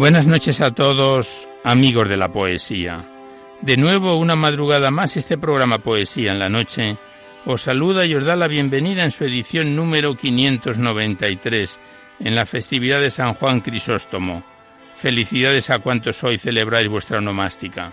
Buenas noches a todos, amigos de la poesía. De nuevo, una madrugada más, este programa Poesía en la Noche os saluda y os da la bienvenida en su edición número 593, en la festividad de San Juan Crisóstomo. Felicidades a cuantos hoy celebráis vuestra onomástica.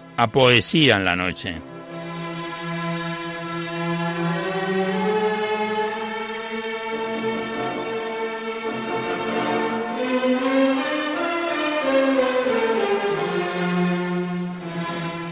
a Poesía en la Noche.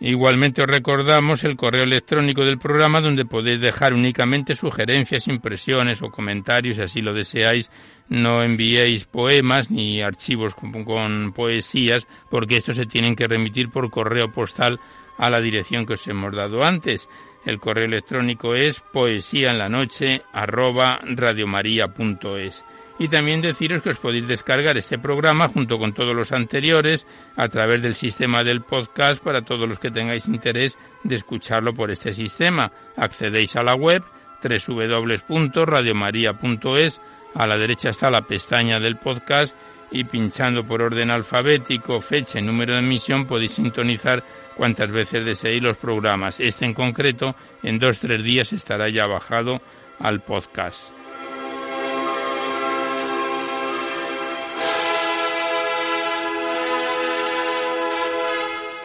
Igualmente os recordamos el correo electrónico del programa donde podéis dejar únicamente sugerencias, impresiones o comentarios, si así lo deseáis. No enviéis poemas ni archivos con, poesías porque estos se tienen que remitir por correo postal a la dirección que os hemos dado antes. El correo electrónico es poesía en la noche y también deciros que os podéis descargar este programa junto con todos los anteriores a través del sistema del podcast para todos los que tengáis interés de escucharlo por este sistema. Accedéis a la web www.radiomaria.es, a la derecha está la pestaña del podcast y pinchando por orden alfabético, fecha y número de emisión podéis sintonizar cuantas veces deseéis los programas. Este en concreto en dos o tres días estará ya bajado al podcast.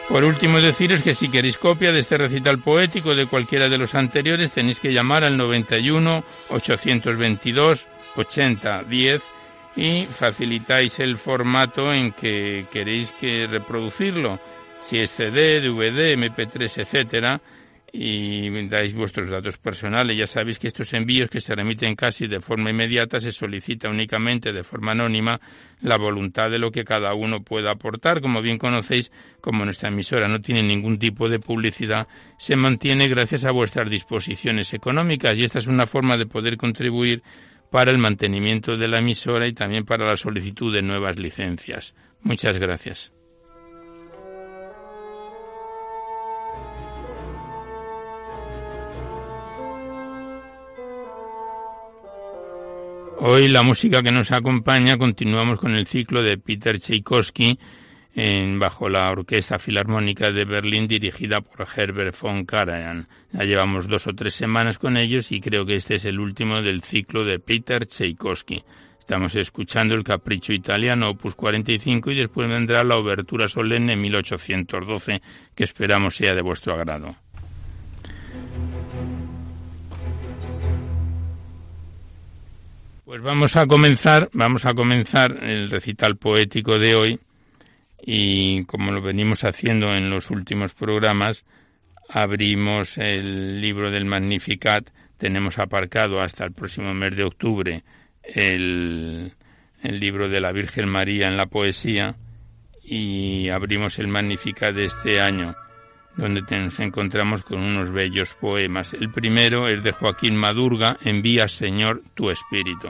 Por último, deciros que si queréis copia de este recital poético de cualquiera de los anteriores, tenéis que llamar al 91 822 80 10 y facilitáis el formato en que queréis que reproducirlo, si es CD, DVD, MP3, etcétera, y dais vuestros datos personales. Ya sabéis que estos envíos que se remiten casi de forma inmediata se solicita únicamente de forma anónima la voluntad de lo que cada uno pueda aportar. Como bien conocéis, como nuestra emisora no tiene ningún tipo de publicidad, se mantiene gracias a vuestras disposiciones económicas y esta es una forma de poder contribuir para el mantenimiento de la emisora y también para la solicitud de nuevas licencias. Muchas gracias. Hoy la música que nos acompaña continuamos con el ciclo de Peter Tchaikovsky en, bajo la Orquesta Filarmónica de Berlín dirigida por Herbert von Karajan. Ya llevamos dos o tres semanas con ellos y creo que este es el último del ciclo de Peter Tchaikovsky. Estamos escuchando el Capricho Italiano, opus 45, y después vendrá la Obertura Solemne 1812, que esperamos sea de vuestro agrado. Pues vamos a comenzar, vamos a comenzar el recital poético de hoy y como lo venimos haciendo en los últimos programas, abrimos el libro del Magnificat, tenemos aparcado hasta el próximo mes de octubre el, el libro de la Virgen María en la poesía y abrimos el Magnificat de este año donde nos encontramos con unos bellos poemas. El primero es de Joaquín Madurga, Envía Señor tu Espíritu.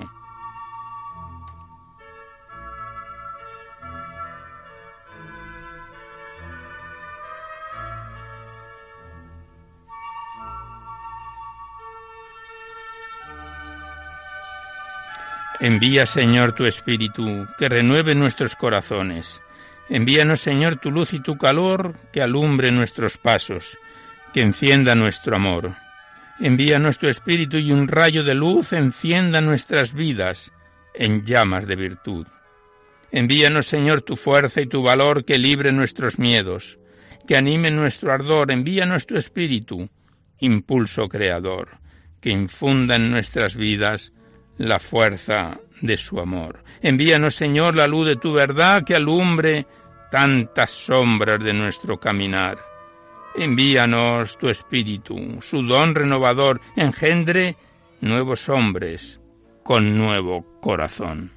Envía, Señor, tu Espíritu, que renueve nuestros corazones. Envíanos, Señor, tu luz y tu calor, que alumbre nuestros pasos, que encienda nuestro amor. Envíanos tu Espíritu y un rayo de luz encienda nuestras vidas en llamas de virtud. Envíanos, Señor, tu fuerza y tu valor que libre nuestros miedos, que anime nuestro ardor. Envíanos tu Espíritu, impulso creador, que infunda en nuestras vidas la fuerza de su amor. Envíanos, Señor, la luz de tu verdad que alumbre tantas sombras de nuestro caminar. Envíanos tu espíritu, su don renovador, engendre nuevos hombres con nuevo corazón.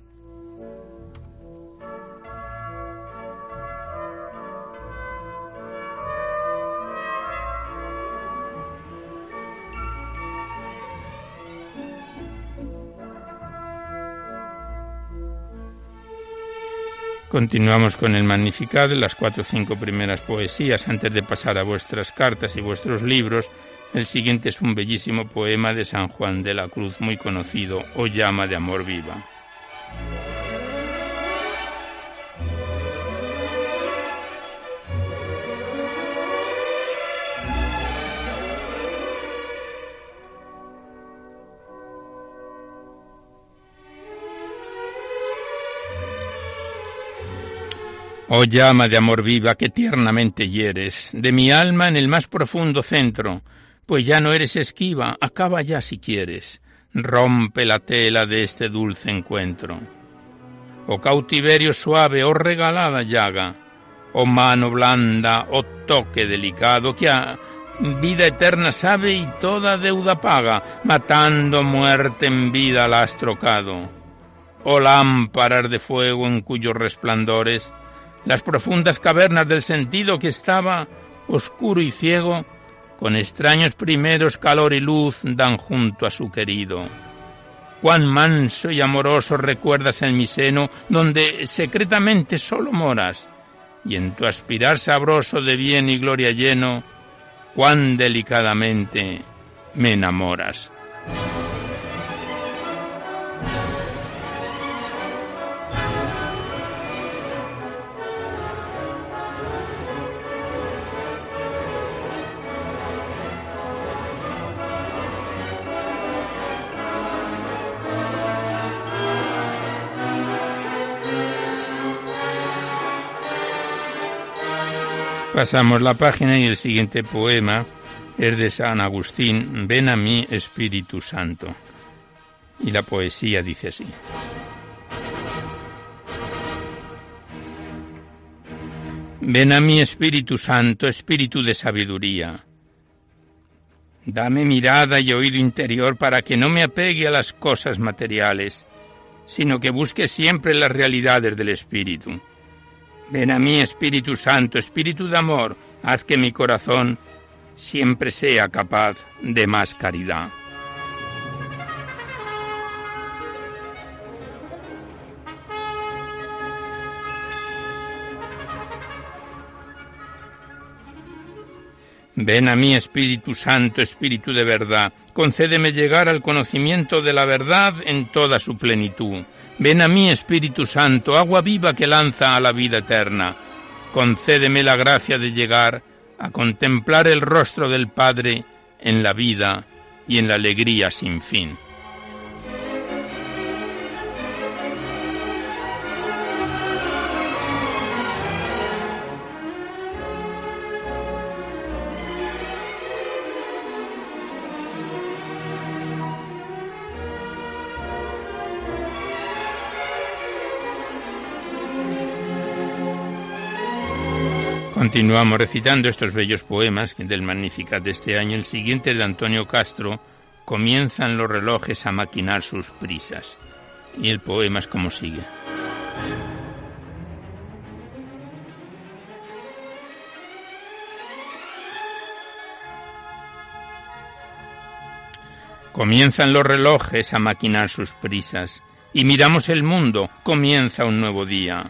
Continuamos con el Magnificat, las cuatro o cinco primeras poesías. Antes de pasar a vuestras cartas y vuestros libros, el siguiente es un bellísimo poema de San Juan de la Cruz, muy conocido, O llama de amor viva. Oh llama de amor viva que tiernamente hieres, de mi alma en el más profundo centro, pues ya no eres esquiva, acaba ya si quieres, rompe la tela de este dulce encuentro. Oh cautiverio suave, oh regalada llaga, oh mano blanda, oh toque delicado, que a vida eterna sabe y toda deuda paga, matando muerte en vida la has trocado. Oh lámparas de fuego en cuyos resplandores las profundas cavernas del sentido que estaba oscuro y ciego, con extraños primeros calor y luz dan junto a su querido. Cuán manso y amoroso recuerdas en mi seno, donde secretamente solo moras, y en tu aspirar sabroso de bien y gloria lleno, cuán delicadamente me enamoras. Pasamos la página y el siguiente poema es de San Agustín, Ven a mí Espíritu Santo. Y la poesía dice así. Ven a mí Espíritu Santo, Espíritu de sabiduría. Dame mirada y oído interior para que no me apegue a las cosas materiales, sino que busque siempre las realidades del Espíritu Ven a mí, Espíritu Santo, Espíritu de amor, haz que mi corazón siempre sea capaz de más caridad. Ven a mí, Espíritu Santo, Espíritu de verdad, concédeme llegar al conocimiento de la verdad en toda su plenitud Ven a mí, Espíritu Santo, agua viva que lanza a la vida eterna. concédeme la gracia de llegar a contemplar el rostro del Padre en la vida y en la alegría sin fin. Continuamos recitando estos bellos poemas del Magnificat de este año. El siguiente de Antonio Castro, comienzan los relojes a maquinar sus prisas. Y el poema es como sigue. Comienzan los relojes a maquinar sus prisas, y miramos el mundo, comienza un nuevo día.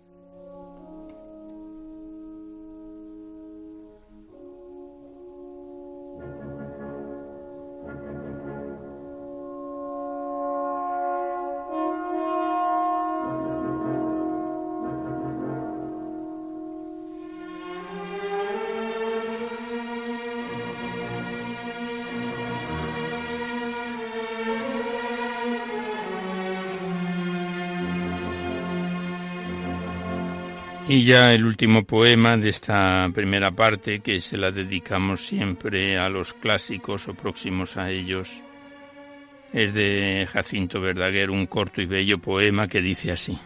Ya el último poema de esta primera parte, que se la dedicamos siempre a los clásicos o próximos a ellos, es de Jacinto Verdaguer, un corto y bello poema que dice así.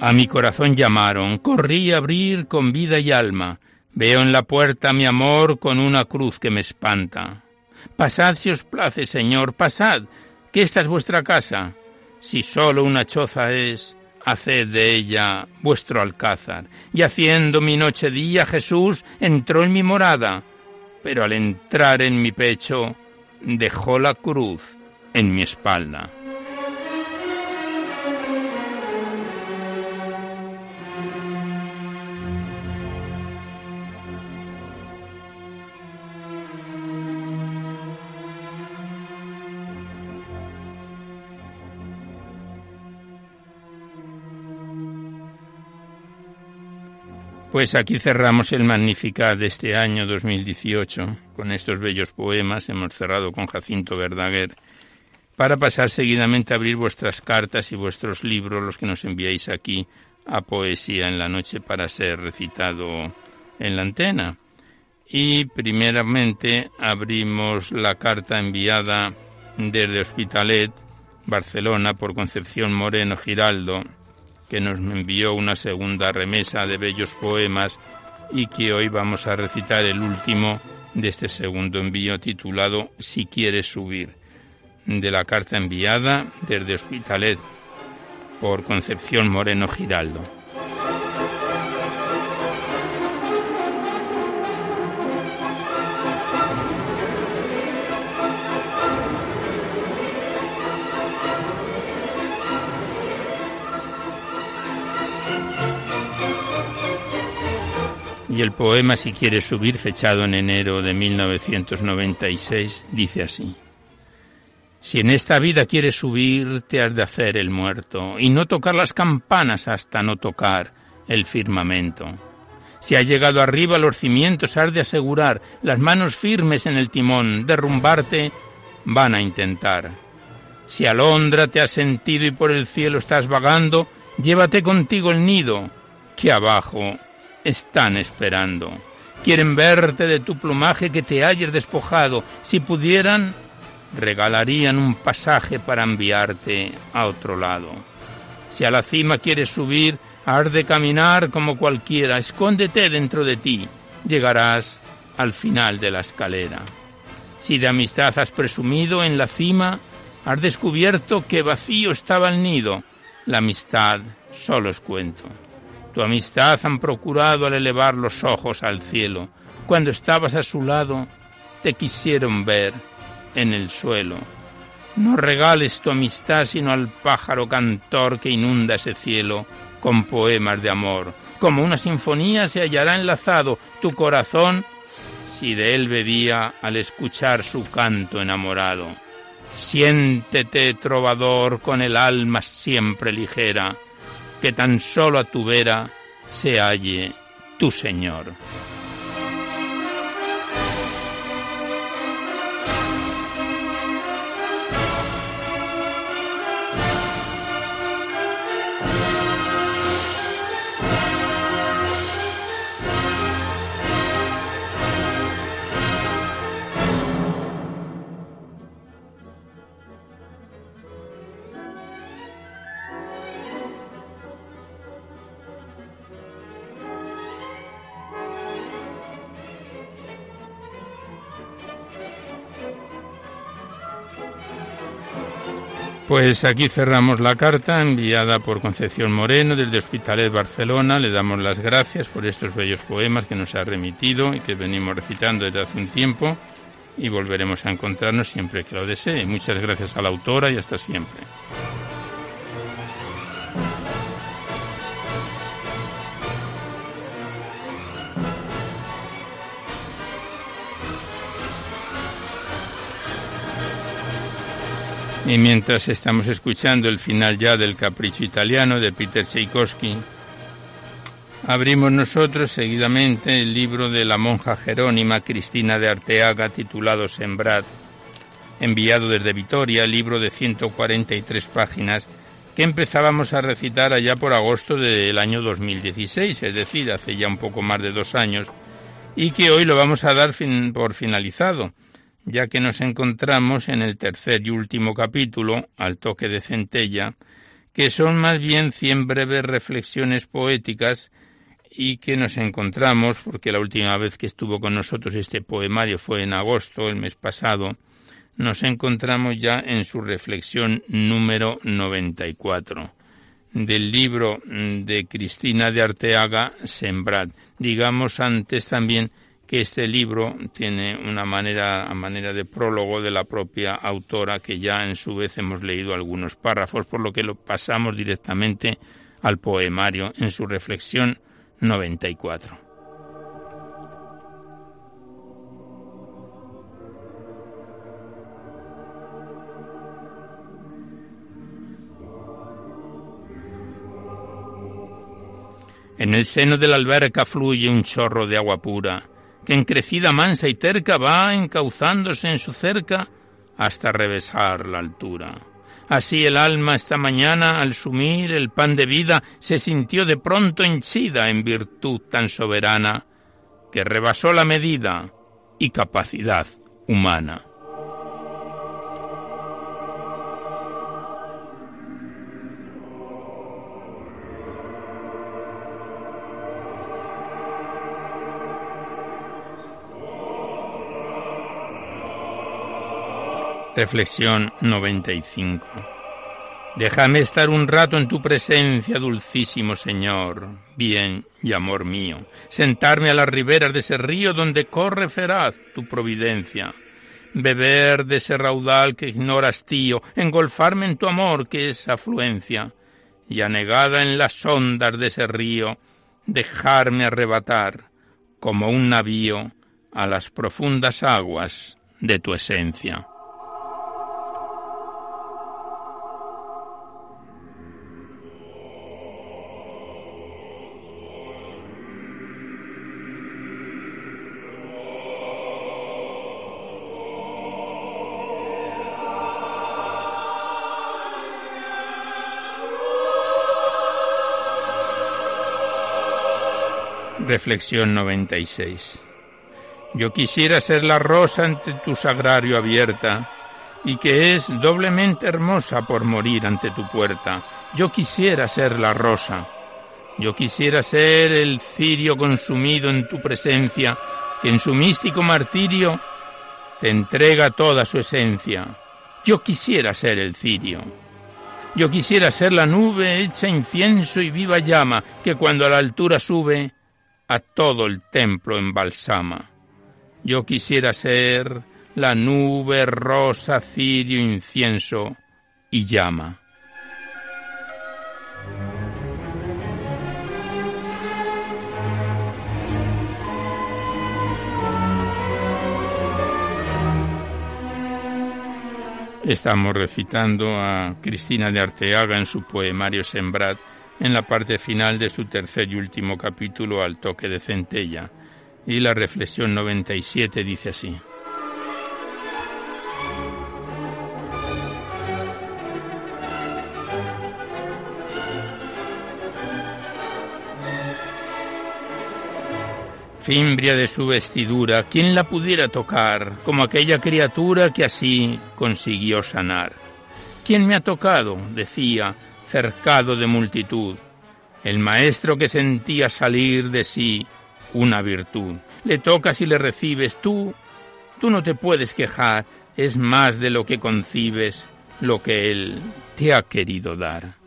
A mi corazón llamaron, corrí a abrir con vida y alma, veo en la puerta mi amor con una cruz que me espanta. Pasad si os place, Señor, pasad, esta es vuestra casa. Si sólo una choza es, haced de ella vuestro alcázar. Y haciendo mi noche día, Jesús entró en mi morada, pero al entrar en mi pecho, dejó la cruz en mi espalda. Pues aquí cerramos el Magnificat de este año 2018 con estos bellos poemas. Hemos cerrado con Jacinto Verdaguer para pasar seguidamente a abrir vuestras cartas y vuestros libros, los que nos enviáis aquí a Poesía en la Noche para ser recitado en la antena. Y primeramente abrimos la carta enviada desde Hospitalet, Barcelona, por Concepción Moreno Giraldo, que nos envió una segunda remesa de bellos poemas y que hoy vamos a recitar el último de este segundo envío titulado Si quieres subir, de la carta enviada desde Hospitalet por Concepción Moreno Giraldo. Y el poema, si quieres subir, fechado en enero de 1996, dice así. Si en esta vida quieres subir, te has de hacer el muerto y no tocar las campanas hasta no tocar el firmamento. Si has llegado arriba los cimientos, has de asegurar las manos firmes en el timón, derrumbarte van a intentar. Si alondra te has sentido y por el cielo estás vagando, llévate contigo el nido, que abajo están esperando. Quieren verte de tu plumaje que te hayas despojado. Si pudieran, regalarían un pasaje para enviarte a otro lado. Si a la cima quieres subir, has de caminar como cualquiera. Escóndete dentro de ti. Llegarás al final de la escalera. Si de amistad has presumido en la cima, has descubierto que vacío estaba el nido. La amistad solo es cuento. Tu amistad han procurado al elevar los ojos al cielo. Cuando estabas a su lado, te quisieron ver en el suelo. No regales tu amistad sino al pájaro cantor que inunda ese cielo con poemas de amor. Como una sinfonía se hallará enlazado tu corazón si de él bebía al escuchar su canto enamorado. Siéntete, trovador, con el alma siempre ligera, que tan solo a tu vera se halle tu Señor. Pues aquí cerramos la carta enviada por Concepción Moreno desde Hospitalet Barcelona. Le damos las gracias por estos bellos poemas que nos ha remitido y que venimos recitando desde hace un tiempo y volveremos a encontrarnos siempre que lo desee. Muchas gracias a la autora y hasta siempre. Y mientras estamos escuchando el final ya del Capricho Italiano de Peter Tchaikovsky, abrimos nosotros seguidamente el libro de la monja jerónima Cristina de Arteaga titulado Sembrad, enviado desde Vitoria, libro de 143 páginas que empezábamos a recitar allá por agosto del año 2016, es decir, hace ya un poco más de dos años, y que hoy lo vamos a dar por finalizado ya que nos encontramos en el tercer y último capítulo, al toque de centella, que son más bien cien breves reflexiones poéticas y que nos encontramos, porque la última vez que estuvo con nosotros este poemario fue en agosto, el mes pasado, nos encontramos ya en su reflexión número 94 del libro de Cristina de Arteaga, Sembrad. Digamos antes también que este libro tiene una manera, manera de prólogo de la propia autora, que ya en su vez hemos leído algunos párrafos, por lo que lo pasamos directamente al poemario en su reflexión 94. En el seno de la alberca fluye un chorro de agua pura que en crecida mansa y terca va encauzándose en su cerca hasta revesar la altura. Así el alma esta mañana, al sumir el pan de vida, se sintió de pronto henchida en virtud tan soberana, que rebasó la medida y capacidad humana. Reflexión 95. Déjame estar un rato en tu presencia, dulcísimo Señor, bien y amor mío, sentarme a las riberas de ese río donde corre feraz tu providencia, beber de ese raudal que ignoras tío, engolfarme en tu amor que es afluencia, y anegada en las ondas de ese río, dejarme arrebatar como un navío a las profundas aguas de tu esencia. Reflexión 96. Yo quisiera ser la rosa ante tu sagrario abierta, y que es doblemente hermosa por morir ante tu puerta. Yo quisiera ser la rosa. Yo quisiera ser el cirio consumido en tu presencia, que en su místico martirio te entrega toda su esencia. Yo quisiera ser el cirio. Yo quisiera ser la nube hecha incienso y viva llama, que cuando a la altura sube, a todo el templo embalsama. Yo quisiera ser la nube rosa, cirio, incienso y llama. Estamos recitando a Cristina de Arteaga en su poemario Sembrat en la parte final de su tercer y último capítulo al toque de centella. Y la reflexión 97 dice así. fimbria de su vestidura, ¿quién la pudiera tocar como aquella criatura que así consiguió sanar? ¿Quién me ha tocado? decía, cercado de multitud, el maestro que sentía salir de sí una virtud. Le tocas y le recibes, tú, tú no te puedes quejar, es más de lo que concibes lo que él te ha querido dar.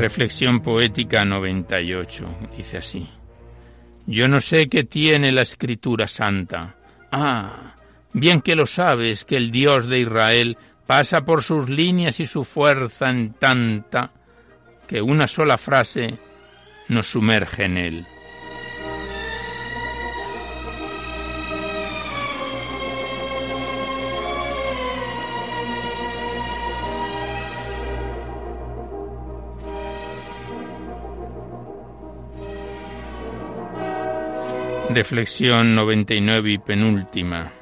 Reflexión poética 98. Dice así. Yo no sé qué tiene la escritura santa. Ah, bien que lo sabes que el Dios de Israel pasa por sus líneas y su fuerza en tanta que una sola frase nos sumerge en él. Reflexión 99 y penúltima.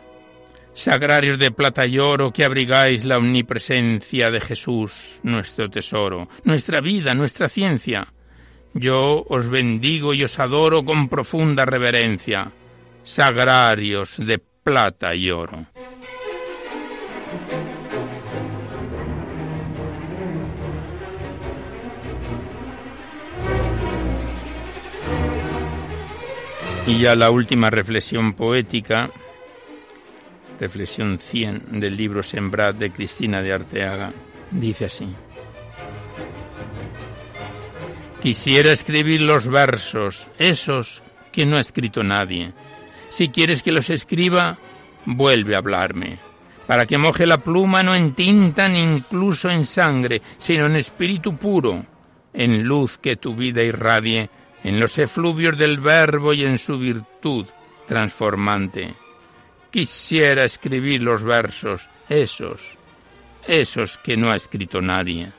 Sagrarios de plata y oro que abrigáis la omnipresencia de Jesús, nuestro tesoro, nuestra vida, nuestra ciencia. Yo os bendigo y os adoro con profunda reverencia. Sagrarios de plata y oro. Y ya la última reflexión poética, reflexión 100 del libro Sembrad de Cristina de Arteaga, dice así. Quisiera escribir los versos, esos que no ha escrito nadie. Si quieres que los escriba, vuelve a hablarme, para que moje la pluma no en tinta ni incluso en sangre, sino en espíritu puro, en luz que tu vida irradie en los efluvios del verbo y en su virtud transformante. Quisiera escribir los versos, esos, esos que no ha escrito nadie.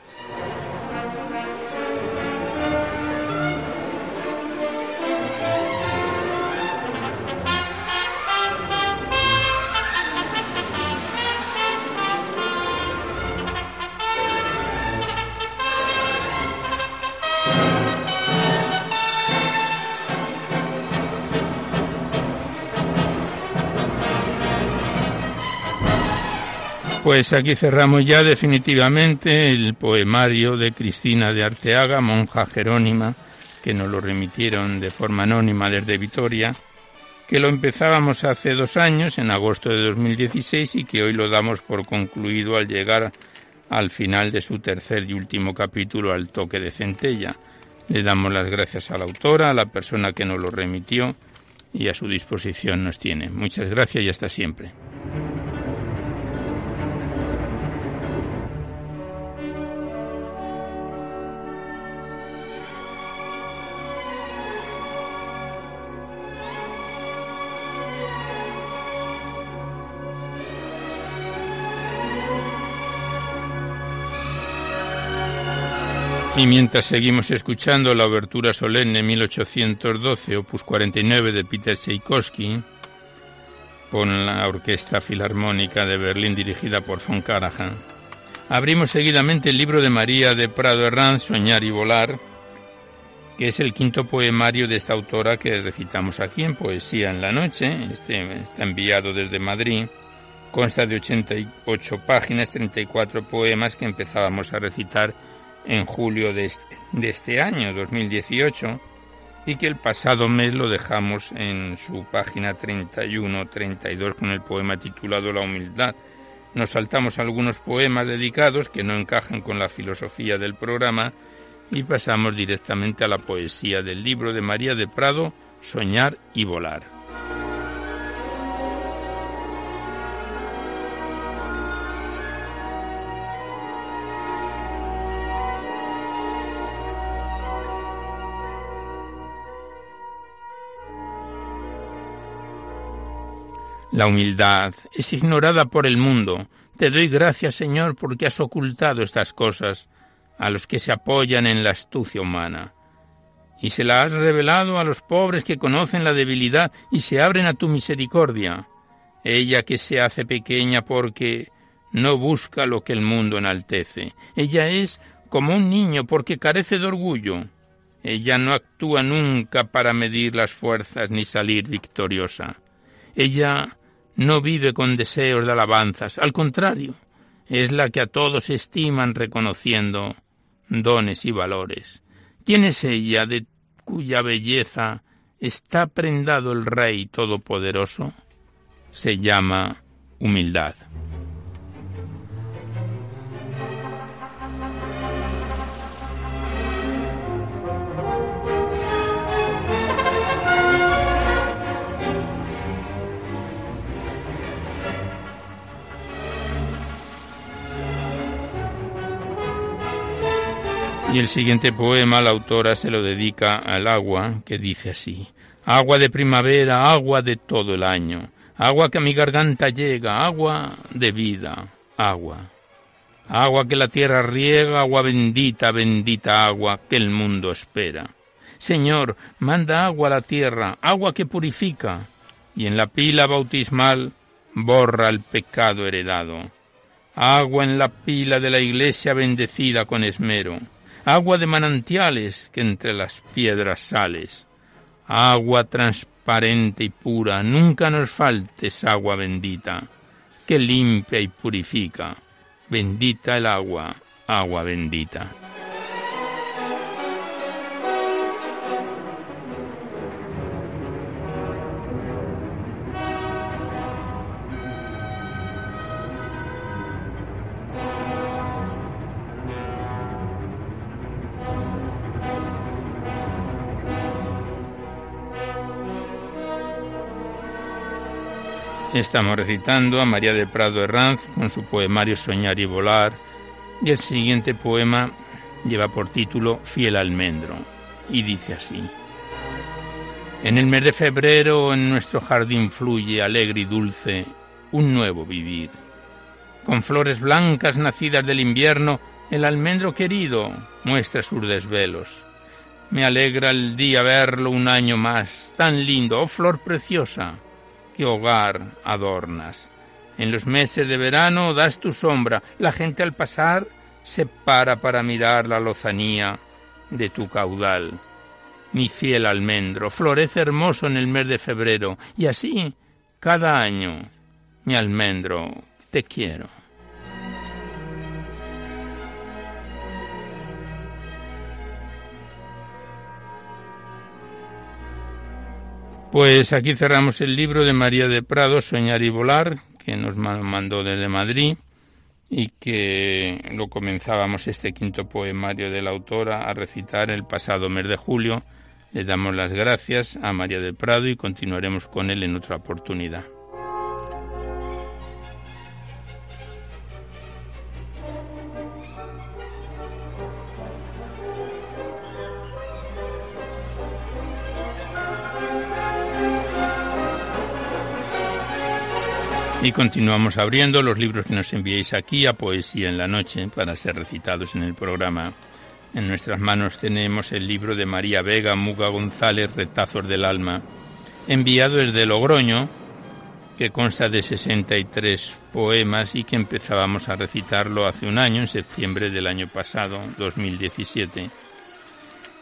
Pues aquí cerramos ya definitivamente el poemario de Cristina de Arteaga, monja jerónima, que nos lo remitieron de forma anónima desde Vitoria, que lo empezábamos hace dos años, en agosto de 2016, y que hoy lo damos por concluido al llegar al final de su tercer y último capítulo, al toque de centella. Le damos las gracias a la autora, a la persona que nos lo remitió y a su disposición nos tiene. Muchas gracias y hasta siempre. Y mientras seguimos escuchando la obertura solemne 1812, opus 49 de Peter Tchaikovsky, con la Orquesta Filarmónica de Berlín dirigida por von Karajan, abrimos seguidamente el libro de María de Prado Herranz, Soñar y Volar, que es el quinto poemario de esta autora que recitamos aquí en Poesía en la Noche. Este está enviado desde Madrid. Consta de 88 páginas, 34 poemas que empezábamos a recitar en julio de este, de este año, 2018, y que el pasado mes lo dejamos en su página 31-32 con el poema titulado La humildad. Nos saltamos algunos poemas dedicados que no encajan con la filosofía del programa y pasamos directamente a la poesía del libro de María de Prado, Soñar y Volar. La humildad es ignorada por el mundo. Te doy gracias, Señor, porque has ocultado estas cosas a los que se apoyan en la astucia humana. Y se la has revelado a los pobres que conocen la debilidad y se abren a tu misericordia. Ella que se hace pequeña porque no busca lo que el mundo enaltece. Ella es como un niño porque carece de orgullo. Ella no actúa nunca para medir las fuerzas ni salir victoriosa. Ella no vive con deseos de alabanzas, al contrario, es la que a todos estiman reconociendo dones y valores. ¿Quién es ella de cuya belleza está prendado el Rey Todopoderoso? Se llama humildad. Y el siguiente poema la autora se lo dedica al agua, que dice así, Agua de primavera, agua de todo el año, agua que a mi garganta llega, agua de vida, agua. Agua que la tierra riega, agua bendita, bendita agua que el mundo espera. Señor, manda agua a la tierra, agua que purifica, y en la pila bautismal borra el pecado heredado. Agua en la pila de la iglesia bendecida con esmero agua de manantiales que entre las piedras sales, agua transparente y pura, nunca nos faltes agua bendita, que limpia y purifica, bendita el agua, agua bendita. Estamos recitando a María de Prado Herranz con su poemario Soñar y Volar y el siguiente poema lleva por título Fiel almendro y dice así. En el mes de febrero en nuestro jardín fluye alegre y dulce un nuevo vivir. Con flores blancas nacidas del invierno, el almendro querido muestra sus desvelos. Me alegra el día verlo un año más, tan lindo, oh flor preciosa, hogar adornas. En los meses de verano das tu sombra, la gente al pasar se para para mirar la lozanía de tu caudal. Mi fiel almendro florece hermoso en el mes de febrero, y así cada año, mi almendro, te quiero. Pues aquí cerramos el libro de María de Prado, Soñar y Volar, que nos mandó desde Madrid y que lo comenzábamos este quinto poemario de la autora a recitar el pasado mes de julio. Le damos las gracias a María de Prado y continuaremos con él en otra oportunidad. Y continuamos abriendo los libros que nos enviéis aquí a Poesía en la Noche para ser recitados en el programa. En nuestras manos tenemos el libro de María Vega Muga González, Retazos del Alma, enviado desde Logroño, que consta de 63 poemas y que empezábamos a recitarlo hace un año, en septiembre del año pasado, 2017.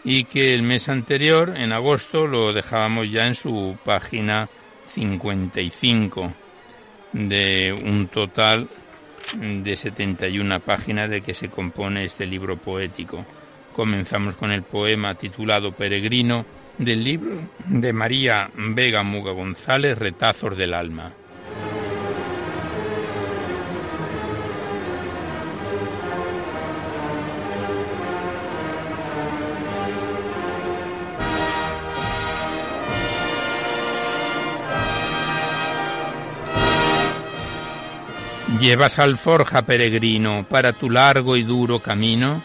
Y que el mes anterior, en agosto, lo dejábamos ya en su página 55 de un total de 71 páginas de que se compone este libro poético. Comenzamos con el poema titulado Peregrino del libro de María Vega Muga González, Retazos del Alma. ¿Llevas alforja, peregrino, para tu largo y duro camino?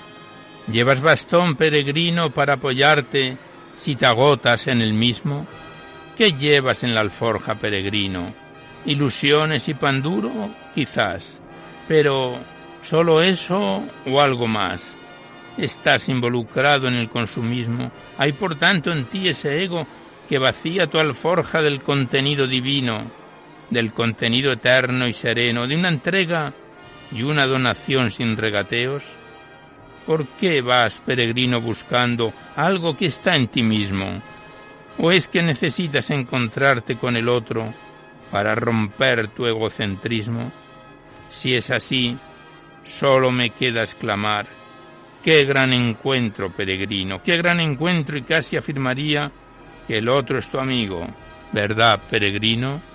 ¿Llevas bastón, peregrino, para apoyarte si te agotas en el mismo? ¿Qué llevas en la alforja, peregrino? ¿Ilusiones y pan duro? Quizás. Pero, ¿solo eso o algo más? Estás involucrado en el consumismo. Hay por tanto en ti ese ego que vacía tu alforja del contenido divino del contenido eterno y sereno, de una entrega y una donación sin regateos? ¿Por qué vas, peregrino, buscando algo que está en ti mismo? ¿O es que necesitas encontrarte con el otro para romper tu egocentrismo? Si es así, solo me queda exclamar, qué gran encuentro, peregrino, qué gran encuentro y casi afirmaría que el otro es tu amigo, ¿verdad, peregrino?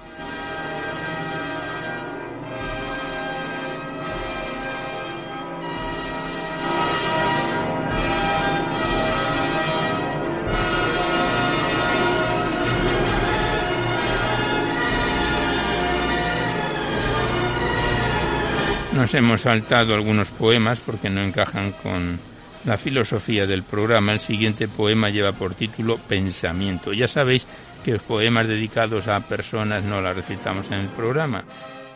Nos hemos saltado algunos poemas porque no encajan con la filosofía del programa. El siguiente poema lleva por título Pensamiento. Ya sabéis que los poemas dedicados a personas no la recitamos en el programa.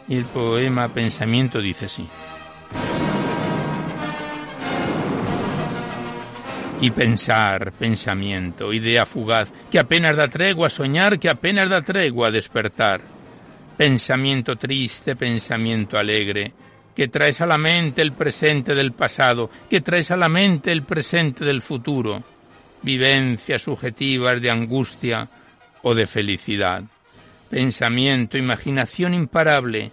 Y el poema Pensamiento dice así. Y pensar, pensamiento, idea fugaz, que apenas da tregua a soñar, que apenas da tregua a despertar. Pensamiento triste, pensamiento alegre, que traes a la mente el presente del pasado, que traes a la mente el presente del futuro, vivencias subjetivas de angustia o de felicidad, pensamiento, imaginación imparable,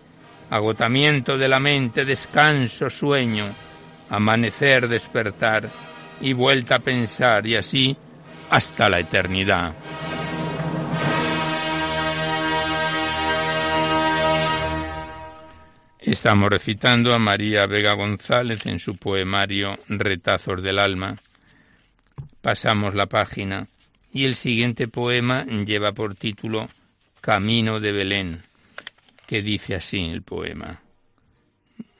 agotamiento de la mente, descanso, sueño, amanecer, despertar y vuelta a pensar y así hasta la eternidad. Estamos recitando a María Vega González en su poemario Retazos del Alma. Pasamos la página y el siguiente poema lleva por título Camino de Belén, que dice así el poema.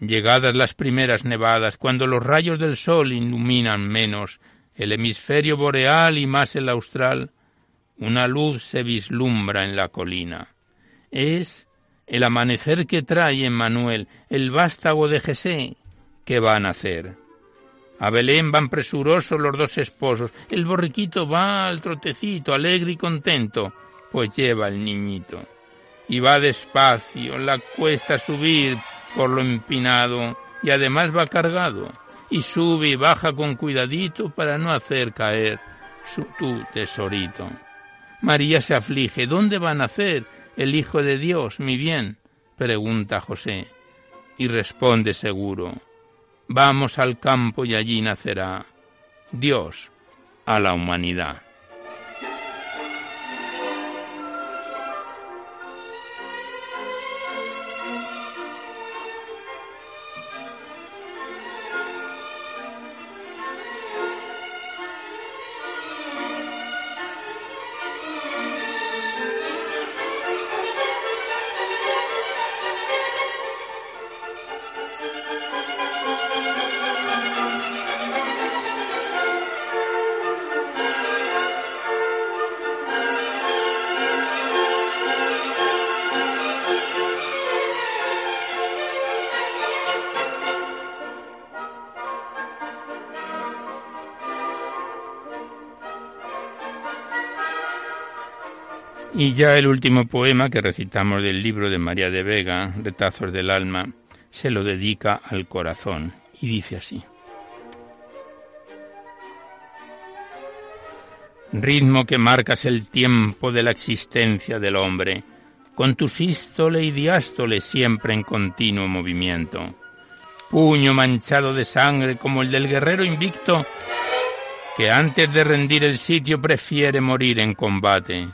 Llegadas las primeras nevadas, cuando los rayos del sol iluminan menos el hemisferio boreal y más el austral, una luz se vislumbra en la colina. Es el amanecer que trae Emmanuel, el vástago de Jesé, ¿qué van a hacer? A Belén van presurosos los dos esposos, el borriquito va al trotecito, alegre y contento, pues lleva el niñito. Y va despacio, la cuesta subir por lo empinado, y además va cargado, y sube y baja con cuidadito para no hacer caer su, tu tesorito. María se aflige, ¿dónde van a hacer? El Hijo de Dios, mi bien? pregunta José, y responde seguro, vamos al campo y allí nacerá Dios a la humanidad. Y ya el último poema que recitamos del libro de María de Vega, Retazos del Alma, se lo dedica al corazón y dice así. Ritmo que marcas el tiempo de la existencia del hombre, con tu sístole y diástole siempre en continuo movimiento. puño manchado de sangre como el del guerrero invicto que antes de rendir el sitio prefiere morir en combate.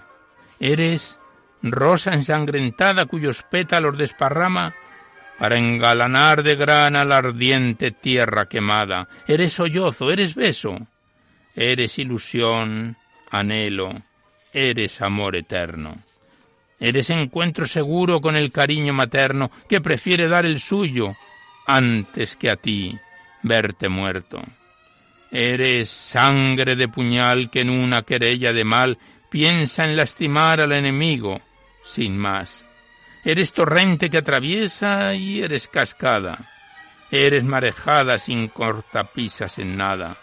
Eres rosa ensangrentada cuyos pétalos desparrama para engalanar de grana la ardiente tierra quemada. Eres sollozo, eres beso, eres ilusión, anhelo, eres amor eterno. Eres encuentro seguro con el cariño materno que prefiere dar el suyo antes que a ti verte muerto. Eres sangre de puñal que en una querella de mal piensa en lastimar al enemigo, sin más. Eres torrente que atraviesa y eres cascada. Eres marejada sin cortapisas en nada.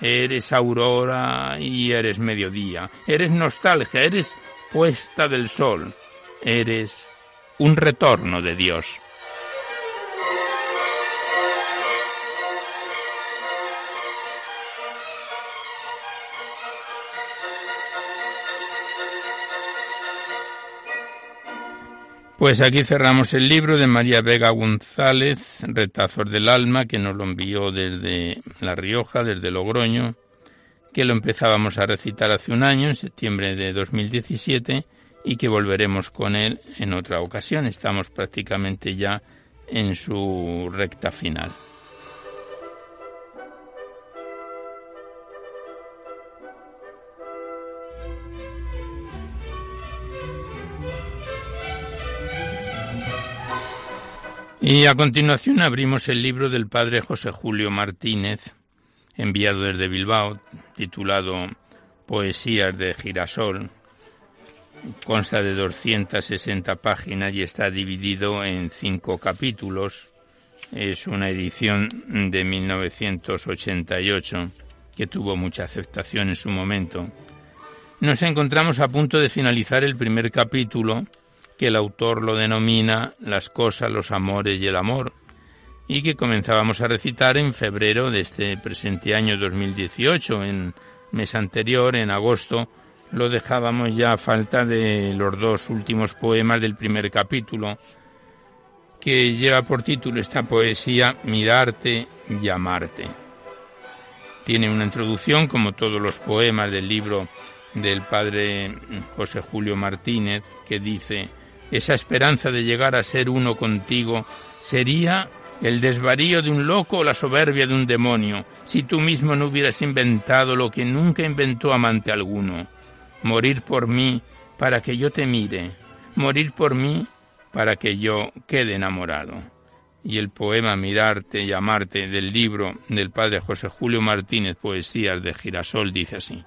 Eres aurora y eres mediodía. Eres nostalgia, eres puesta del sol. Eres un retorno de Dios. Pues aquí cerramos el libro de María Vega González, Retazos del Alma, que nos lo envió desde La Rioja, desde Logroño, que lo empezábamos a recitar hace un año, en septiembre de 2017, y que volveremos con él en otra ocasión. Estamos prácticamente ya en su recta final. Y a continuación abrimos el libro del padre José Julio Martínez, enviado desde Bilbao, titulado Poesías de Girasol. Consta de 260 páginas y está dividido en cinco capítulos. Es una edición de 1988 que tuvo mucha aceptación en su momento. Nos encontramos a punto de finalizar el primer capítulo, que el autor lo denomina Las cosas, los amores y el amor, y que comenzábamos a recitar en febrero de este presente año 2018. En mes anterior, en agosto, lo dejábamos ya a falta de los dos últimos poemas del primer capítulo, que lleva por título esta poesía Mirarte y amarte. Tiene una introducción, como todos los poemas del libro del padre José Julio Martínez, que dice esa esperanza de llegar a ser uno contigo sería el desvarío de un loco o la soberbia de un demonio, si tú mismo no hubieras inventado lo que nunca inventó amante alguno. Morir por mí para que yo te mire, morir por mí para que yo quede enamorado. Y el poema Mirarte y Amarte del libro del padre José Julio Martínez, Poesías de Girasol, dice así.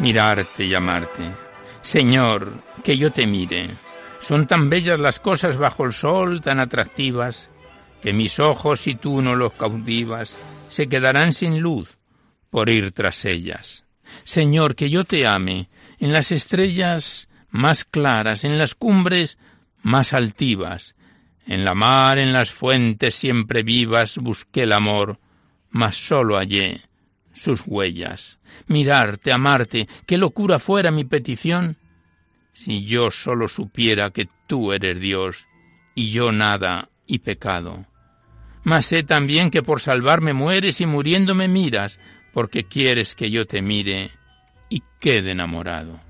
Mirarte y amarte. Señor, que yo te mire. Son tan bellas las cosas bajo el sol, tan atractivas, que mis ojos, si tú no los cautivas, se quedarán sin luz por ir tras ellas. Señor, que yo te ame, en las estrellas más claras, en las cumbres más altivas, en la mar, en las fuentes siempre vivas, busqué el amor, mas sólo hallé sus huellas. Mirarte, amarte, qué locura fuera mi petición. Si yo solo supiera que tú eres Dios y yo nada y pecado. Mas sé también que por salvarme mueres y muriendo me miras, porque quieres que yo te mire y quede enamorado.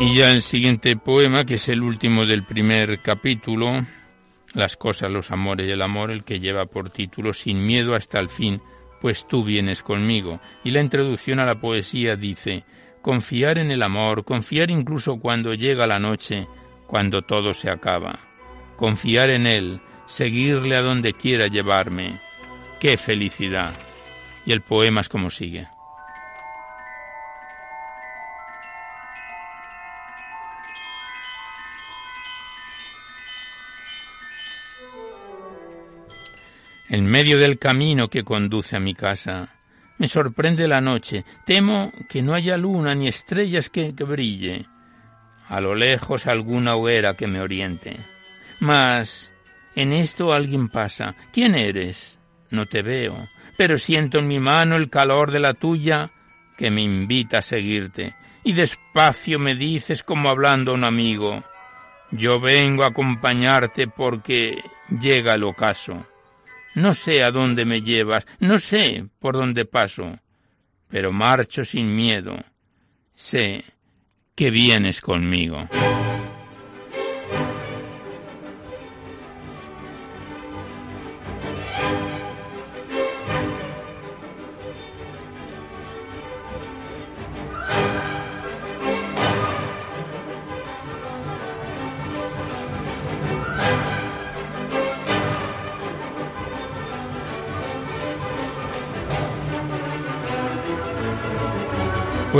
Y ya el siguiente poema, que es el último del primer capítulo, Las cosas, los amores y el amor, el que lleva por título Sin miedo hasta el fin, pues tú vienes conmigo. Y la introducción a la poesía dice, confiar en el amor, confiar incluso cuando llega la noche, cuando todo se acaba. Confiar en él, seguirle a donde quiera llevarme. ¡Qué felicidad! Y el poema es como sigue. En medio del camino que conduce a mi casa. Me sorprende la noche, temo que no haya luna ni estrellas que, que brille. A lo lejos alguna hoguera que me oriente. Mas en esto alguien pasa. ¿Quién eres? No te veo, pero siento en mi mano el calor de la tuya que me invita a seguirte. Y despacio me dices como hablando a un amigo. Yo vengo a acompañarte porque llega el ocaso. No sé a dónde me llevas, no sé por dónde paso, pero marcho sin miedo. Sé que vienes conmigo.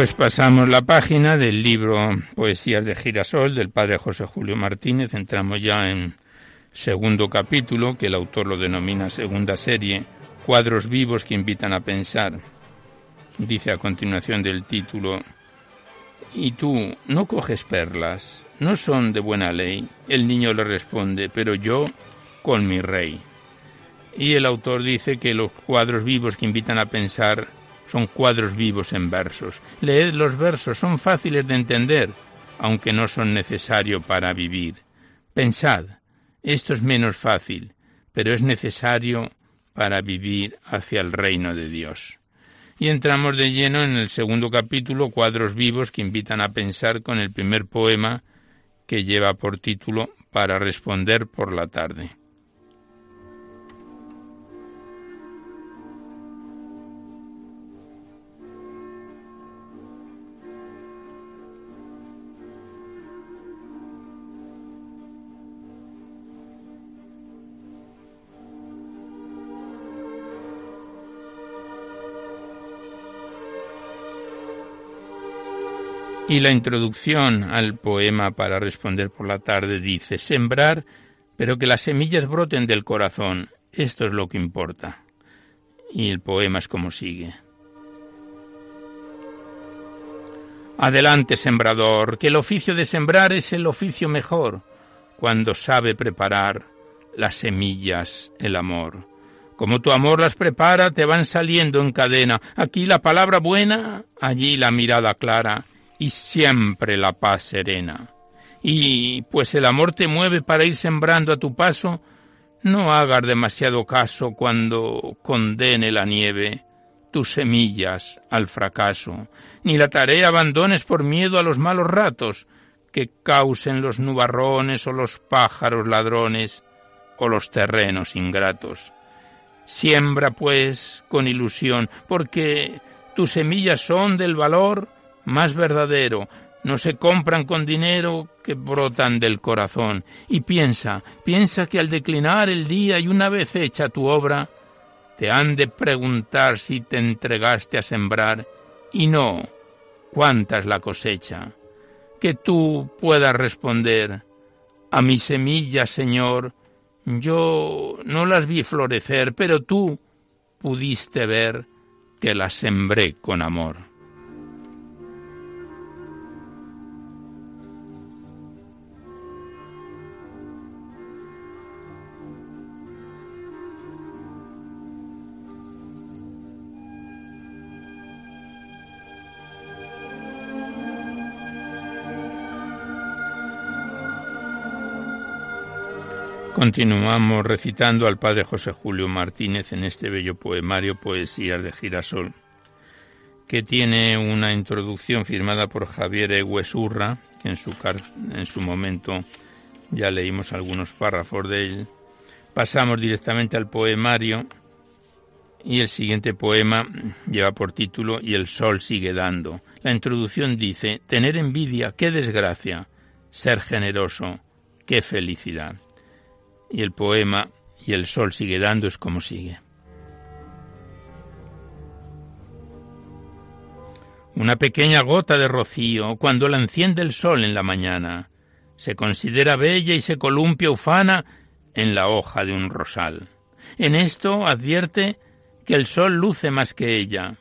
Pues pasamos la página del libro Poesías de Girasol del padre José Julio Martínez. Entramos ya en segundo capítulo, que el autor lo denomina segunda serie, Cuadros vivos que invitan a pensar. Dice a continuación del título, Y tú, ¿no coges perlas? ¿No son de buena ley? El niño le responde, pero yo con mi rey. Y el autor dice que los cuadros vivos que invitan a pensar son cuadros vivos en versos. Leed los versos, son fáciles de entender, aunque no son necesarios para vivir. Pensad, esto es menos fácil, pero es necesario para vivir hacia el reino de Dios. Y entramos de lleno en el segundo capítulo, Cuadros vivos, que invitan a pensar con el primer poema que lleva por título Para responder por la tarde. Y la introducción al poema para responder por la tarde dice, sembrar, pero que las semillas broten del corazón, esto es lo que importa. Y el poema es como sigue. Adelante, sembrador, que el oficio de sembrar es el oficio mejor, cuando sabe preparar las semillas el amor. Como tu amor las prepara, te van saliendo en cadena, aquí la palabra buena, allí la mirada clara, y siempre la paz serena. Y pues el amor te mueve para ir sembrando a tu paso, no hagas demasiado caso cuando condene la nieve tus semillas al fracaso, ni la tarea abandones por miedo a los malos ratos que causen los nubarrones o los pájaros ladrones o los terrenos ingratos. Siembra, pues, con ilusión, porque tus semillas son del valor más verdadero, no se compran con dinero que brotan del corazón. Y piensa, piensa que al declinar el día y una vez hecha tu obra, te han de preguntar si te entregaste a sembrar y no cuánta es la cosecha. Que tú puedas responder, a mi semilla, Señor, yo no las vi florecer, pero tú pudiste ver que las sembré con amor. Continuamos recitando al padre José Julio Martínez en este bello poemario Poesías de Girasol, que tiene una introducción firmada por Javier Eguesurra, que en su, en su momento ya leímos algunos párrafos de él. Pasamos directamente al poemario y el siguiente poema lleva por título Y el sol sigue dando. La introducción dice, Tener envidia, qué desgracia, ser generoso, qué felicidad y el poema y el sol sigue dando es como sigue. Una pequeña gota de rocío cuando la enciende el sol en la mañana se considera bella y se columpia ufana en la hoja de un rosal. En esto advierte que el sol luce más que ella.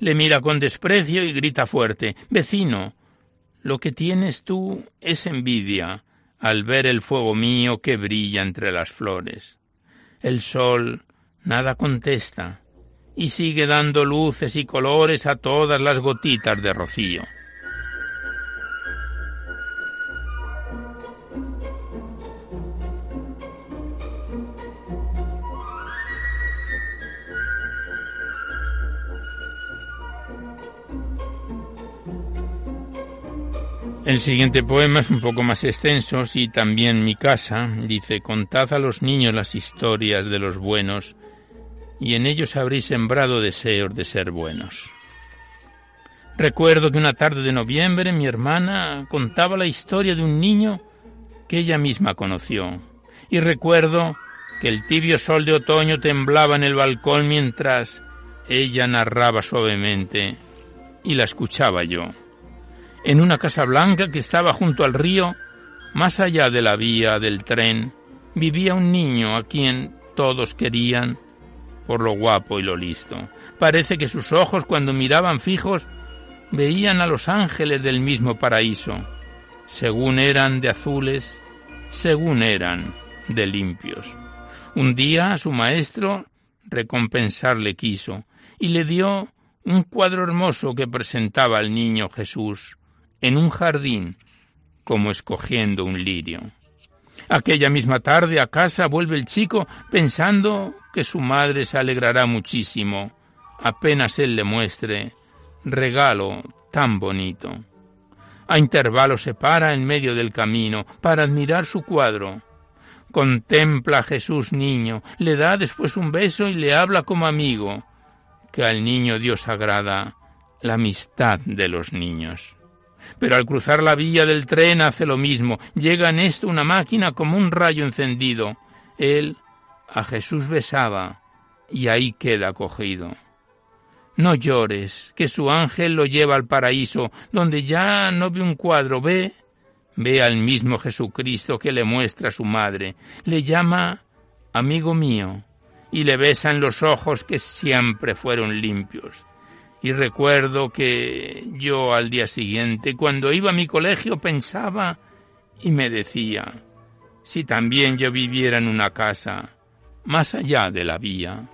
Le mira con desprecio y grita fuerte Vecino, lo que tienes tú es envidia al ver el fuego mío que brilla entre las flores. El sol nada contesta y sigue dando luces y colores a todas las gotitas de rocío. El siguiente poema es un poco más extenso, y también mi casa, dice, contad a los niños las historias de los buenos, y en ellos habréis sembrado deseos de ser buenos. Recuerdo que una tarde de noviembre mi hermana contaba la historia de un niño que ella misma conoció, y recuerdo que el tibio sol de otoño temblaba en el balcón mientras ella narraba suavemente, y la escuchaba yo en una casa blanca que estaba junto al río, más allá de la vía del tren, vivía un niño a quien todos querían por lo guapo y lo listo. Parece que sus ojos cuando miraban fijos veían a los ángeles del mismo paraíso, según eran de azules, según eran de limpios. Un día su maestro recompensarle quiso y le dio un cuadro hermoso que presentaba al niño Jesús, en un jardín como escogiendo un lirio. Aquella misma tarde a casa vuelve el chico pensando que su madre se alegrará muchísimo apenas él le muestre regalo tan bonito. A intervalos se para en medio del camino para admirar su cuadro. Contempla a Jesús niño, le da después un beso y le habla como amigo, que al niño Dios agrada la amistad de los niños. Pero al cruzar la vía del tren hace lo mismo. Llega en esto una máquina como un rayo encendido. Él a Jesús besaba y ahí queda cogido. No llores, que su ángel lo lleva al paraíso, donde ya no ve un cuadro, ve, ve al mismo Jesucristo que le muestra a su madre, le llama amigo mío, y le besa en los ojos que siempre fueron limpios. Y recuerdo que yo al día siguiente, cuando iba a mi colegio, pensaba y me decía, si también yo viviera en una casa, más allá de la vía,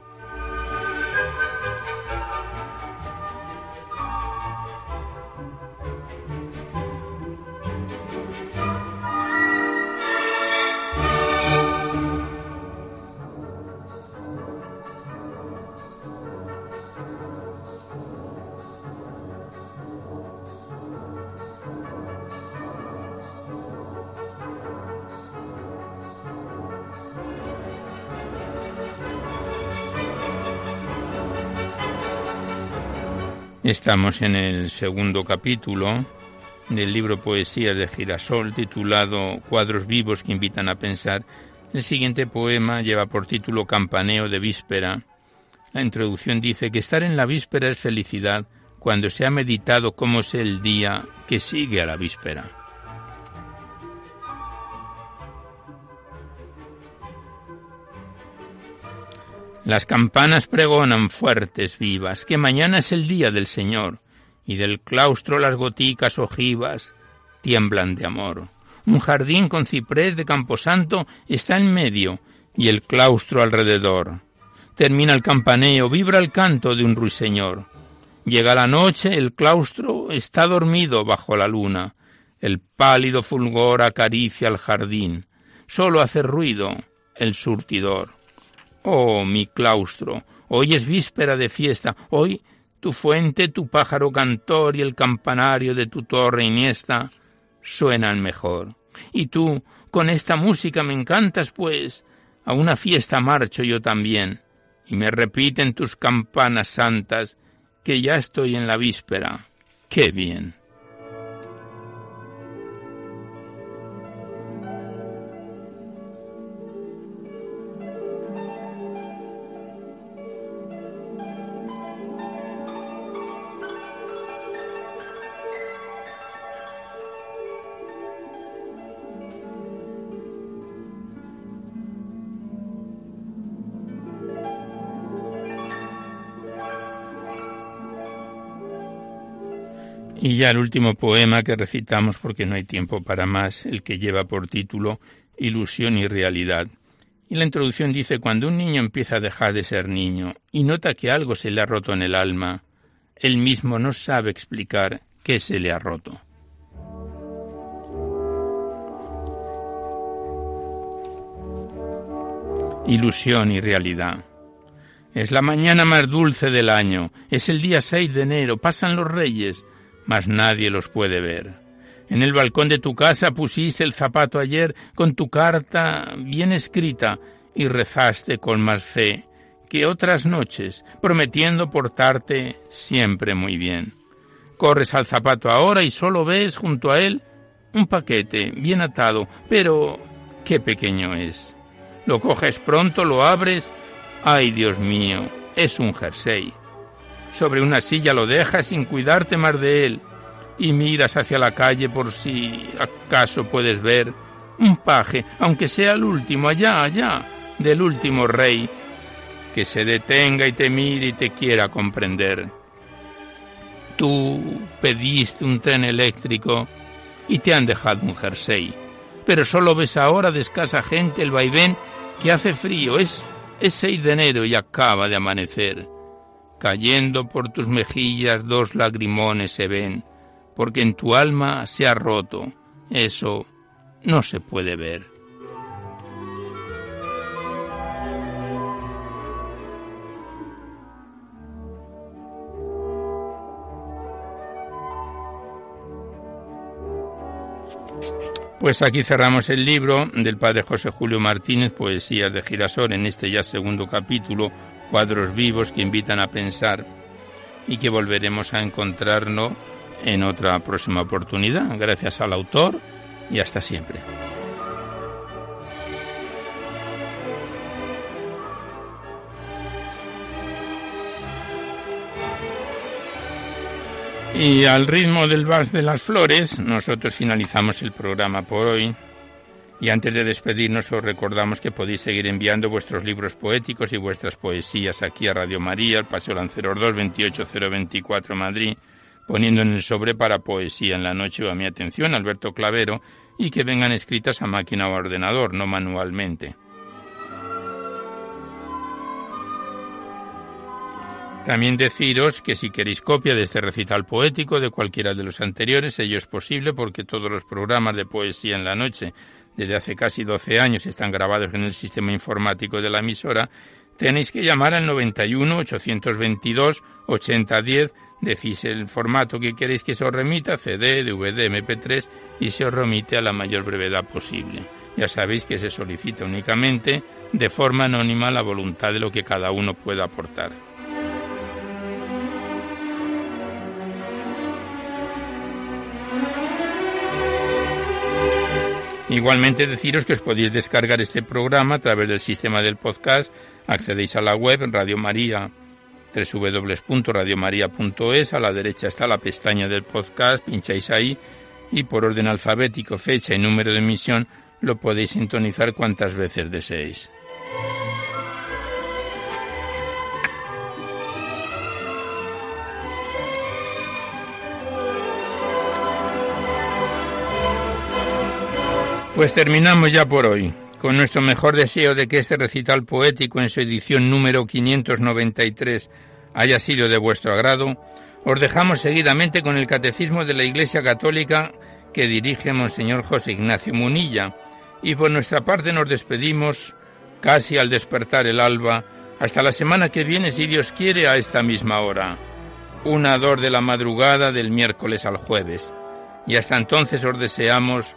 Estamos en el segundo capítulo del libro Poesías de Girasol titulado Cuadros vivos que invitan a pensar. El siguiente poema lleva por título Campaneo de víspera. La introducción dice que estar en la víspera es felicidad cuando se ha meditado cómo es el día que sigue a la víspera. Las campanas pregonan fuertes vivas que mañana es el día del Señor, y del claustro las goticas ojivas tiemblan de amor. Un jardín con ciprés de camposanto está en medio y el claustro alrededor. Termina el campaneo, vibra el canto de un ruiseñor. Llega la noche, el claustro está dormido bajo la luna. El pálido fulgor acaricia el jardín. Solo hace ruido el surtidor. Oh, mi claustro, hoy es víspera de fiesta, hoy tu fuente, tu pájaro cantor y el campanario de tu torre iniesta suenan mejor. Y tú, con esta música me encantas, pues a una fiesta marcho yo también, y me repiten tus campanas santas que ya estoy en la víspera. ¡Qué bien! Y ya el último poema que recitamos porque no hay tiempo para más, el que lleva por título Ilusión y Realidad. Y la introducción dice, cuando un niño empieza a dejar de ser niño y nota que algo se le ha roto en el alma, él mismo no sabe explicar qué se le ha roto. Ilusión y realidad. Es la mañana más dulce del año, es el día 6 de enero, pasan los reyes, mas nadie los puede ver. En el balcón de tu casa pusiste el zapato ayer con tu carta bien escrita y rezaste con más fe que otras noches, prometiendo portarte siempre muy bien. Corres al zapato ahora y solo ves junto a él un paquete bien atado, pero qué pequeño es. Lo coges pronto, lo abres. Ay, Dios mío, es un jersey. Sobre una silla lo dejas sin cuidarte más de él y miras hacia la calle por si acaso puedes ver un paje, aunque sea el último, allá, allá, del último rey, que se detenga y te mire y te quiera comprender. Tú pediste un tren eléctrico y te han dejado un jersey, pero solo ves ahora de escasa gente el vaivén que hace frío, es, es 6 de enero y acaba de amanecer. Cayendo por tus mejillas dos lagrimones se ven, porque en tu alma se ha roto. Eso no se puede ver. Pues aquí cerramos el libro del padre José Julio Martínez, Poesías de Girasol, en este ya segundo capítulo, cuadros vivos que invitan a pensar y que volveremos a encontrarnos en otra próxima oportunidad. Gracias al autor y hasta siempre. Y al ritmo del vals de las flores, nosotros finalizamos el programa por hoy. Y antes de despedirnos os recordamos que podéis seguir enviando vuestros libros poéticos y vuestras poesías aquí a Radio María, al Paseo Lanceros 2, 28024 Madrid, poniendo en el sobre para poesía en la noche o a mi atención, Alberto Clavero, y que vengan escritas a máquina o ordenador, no manualmente. También deciros que si queréis copia de este recital poético de cualquiera de los anteriores, ello es posible porque todos los programas de poesía en la noche desde hace casi 12 años están grabados en el sistema informático de la emisora, tenéis que llamar al 91 822 8010, decís el formato que queréis que se os remita, CD, DVD, MP3, y se os remite a la mayor brevedad posible. Ya sabéis que se solicita únicamente de forma anónima la voluntad de lo que cada uno pueda aportar. Igualmente deciros que os podéis descargar este programa a través del sistema del podcast, accedéis a la web Radio María www.radiomaria.es, a la derecha está la pestaña del podcast, pincháis ahí y por orden alfabético, fecha y número de emisión lo podéis sintonizar cuantas veces deseéis. Pues terminamos ya por hoy, con nuestro mejor deseo de que este recital poético en su edición número 593 haya sido de vuestro agrado, os dejamos seguidamente con el Catecismo de la Iglesia Católica que dirige Monseñor José Ignacio Munilla, y por nuestra parte nos despedimos casi al despertar el alba, hasta la semana que viene, si Dios quiere, a esta misma hora, una dor de la madrugada del miércoles al jueves. Y hasta entonces os deseamos